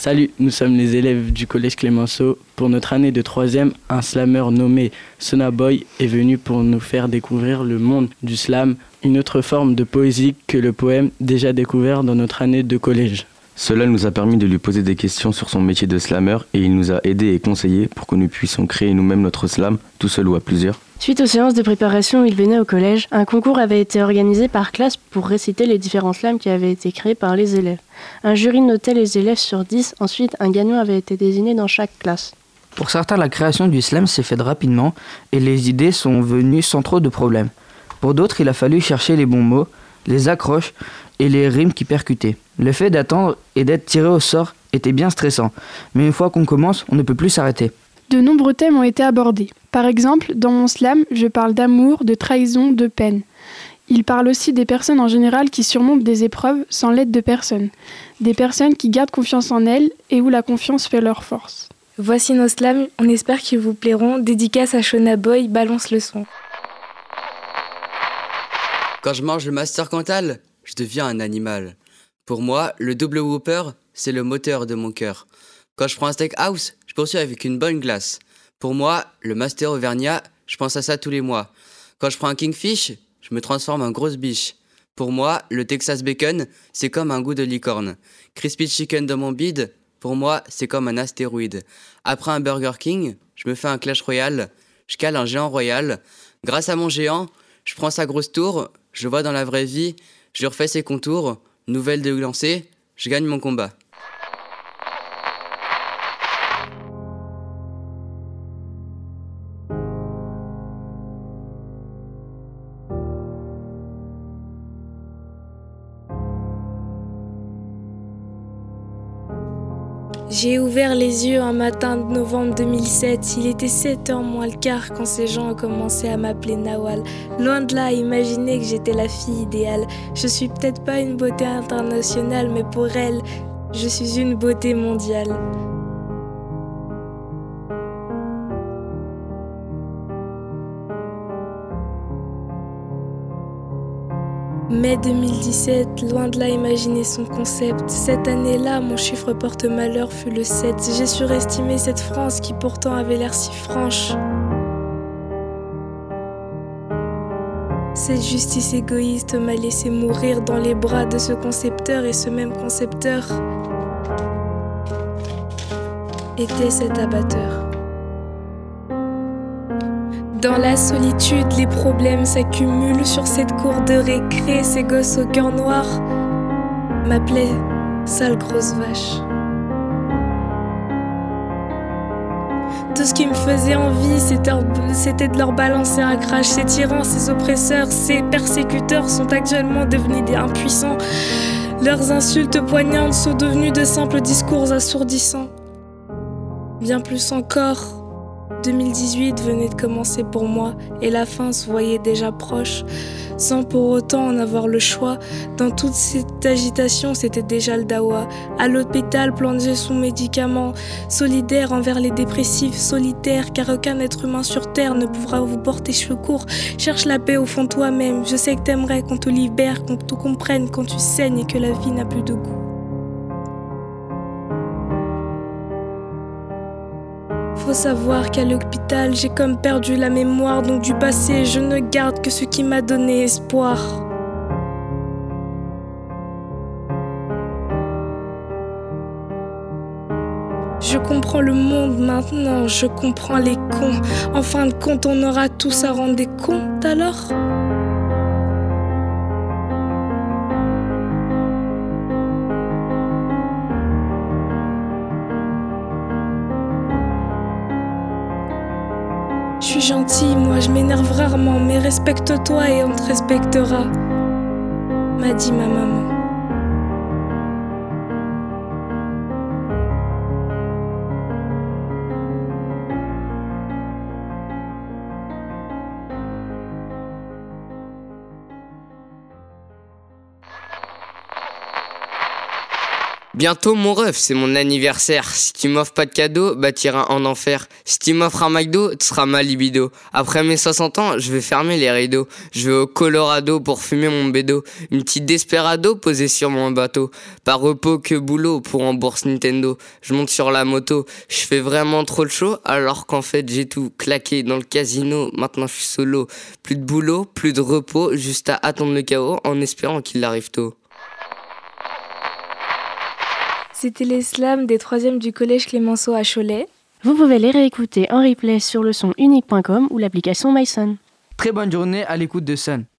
Salut, nous sommes les élèves du collège Clémenceau. Pour notre année de troisième, un slammer nommé Sonaboy est venu pour nous faire découvrir le monde du slam, une autre forme de poésie que le poème déjà découvert dans notre année de collège. Cela nous a permis de lui poser des questions sur son métier de slammer et il nous a aidés et conseillés pour que nous puissions créer nous-mêmes notre slam, tout seul ou à plusieurs. Suite aux séances de préparation où il venait au collège, un concours avait été organisé par classe pour réciter les différents slams qui avaient été créés par les élèves. Un jury notait les élèves sur 10, ensuite un gagnant avait été désigné dans chaque classe. Pour certains, la création du slam s'est faite rapidement et les idées sont venues sans trop de problèmes. Pour d'autres, il a fallu chercher les bons mots, les accroches et les rimes qui percutaient. Le fait d'attendre et d'être tiré au sort était bien stressant, mais une fois qu'on commence, on ne peut plus s'arrêter. De nombreux thèmes ont été abordés. Par exemple, dans mon slam, je parle d'amour, de trahison, de peine. Il parle aussi des personnes en général qui surmontent des épreuves sans l'aide de personne. Des personnes qui gardent confiance en elles et où la confiance fait leur force. Voici nos slams, on espère qu'ils vous plairont. Dédicace à Shona Boy, balance le son. Quand je mange le master Cantal, je deviens un animal. Pour moi, le double whopper, c'est le moteur de mon cœur. Quand je prends un steakhouse, je poursuis avec une bonne glace. Pour moi, le master Auvergnat, je pense à ça tous les mois. Quand je prends un kingfish, je me transforme en grosse biche. Pour moi, le Texas bacon, c'est comme un goût de licorne. Crispy chicken dans mon bide, pour moi, c'est comme un astéroïde. Après un Burger King, je me fais un Clash Royale, je cale un géant royal. Grâce à mon géant, je prends sa grosse tour, je vois dans la vraie vie, je refais ses contours, nouvelle de lancer, je gagne mon combat. J'ai ouvert les yeux un matin de novembre 2007. Il était 7h moins le quart quand ces gens ont commencé à m'appeler Nawal. Loin de là, imaginer que j'étais la fille idéale. Je suis peut-être pas une beauté internationale, mais pour elle, je suis une beauté mondiale. Mai 2017, loin de là imaginer son concept. Cette année-là, mon chiffre porte-malheur fut le 7. J'ai surestimé cette France qui pourtant avait l'air si franche. Cette justice égoïste m'a laissé mourir dans les bras de ce concepteur et ce même concepteur était cet abatteur. Dans la solitude, les problèmes s'accumulent sur cette cour de récré. Ces gosses au cœur noir m'appelaient sale grosse vache. Tout ce qui me faisait envie, c'était de leur balancer un crash. Ces tyrans, ces oppresseurs, ces persécuteurs sont actuellement devenus des impuissants. Leurs insultes poignantes sont devenues de simples discours assourdissants. Bien plus encore, 2018 venait de commencer pour moi et la fin se voyait déjà proche, sans pour autant en avoir le choix. Dans toute cette agitation, c'était déjà le dawa. À l'hôpital, plongé sous médicaments, solidaire envers les dépressifs, solitaire, car aucun être humain sur terre ne pourra vous porter secours. Cherche la paix au fond de toi-même. Je sais que t'aimerais qu'on te libère, qu'on te comprenne quand tu saignes et que la vie n'a plus de goût. Faut savoir qu'à l'hôpital, j'ai comme perdu la mémoire, donc du passé, je ne garde que ce qui m'a donné espoir. Je comprends le monde maintenant, je comprends les cons. En fin de compte, on aura tous à rendre des comptes alors? Gentil, moi je m'énerve rarement, mais respecte-toi et on te respectera, m'a dit ma maman. Bientôt mon ref, c'est mon anniversaire. Si tu m'offres pas de cadeau, bah t'iras en enfer. Si tu m'offres un McDo, tu seras ma libido. Après mes 60 ans, je vais fermer les rideaux. Je vais au Colorado pour fumer mon bédo. Une petite desperado posée sur mon bateau. Pas repos que boulot pour en bourse Nintendo. Je monte sur la moto. Je fais vraiment trop le show alors qu'en fait j'ai tout claqué dans le casino. Maintenant je suis solo. Plus de boulot, plus de repos, juste à attendre le chaos en espérant qu'il arrive tôt. C'était les slams des troisièmes du collège Clémenceau à Cholet. Vous pouvez les réécouter en replay sur le son unique.com ou l'application MySon. Très bonne journée à l'écoute de Sun.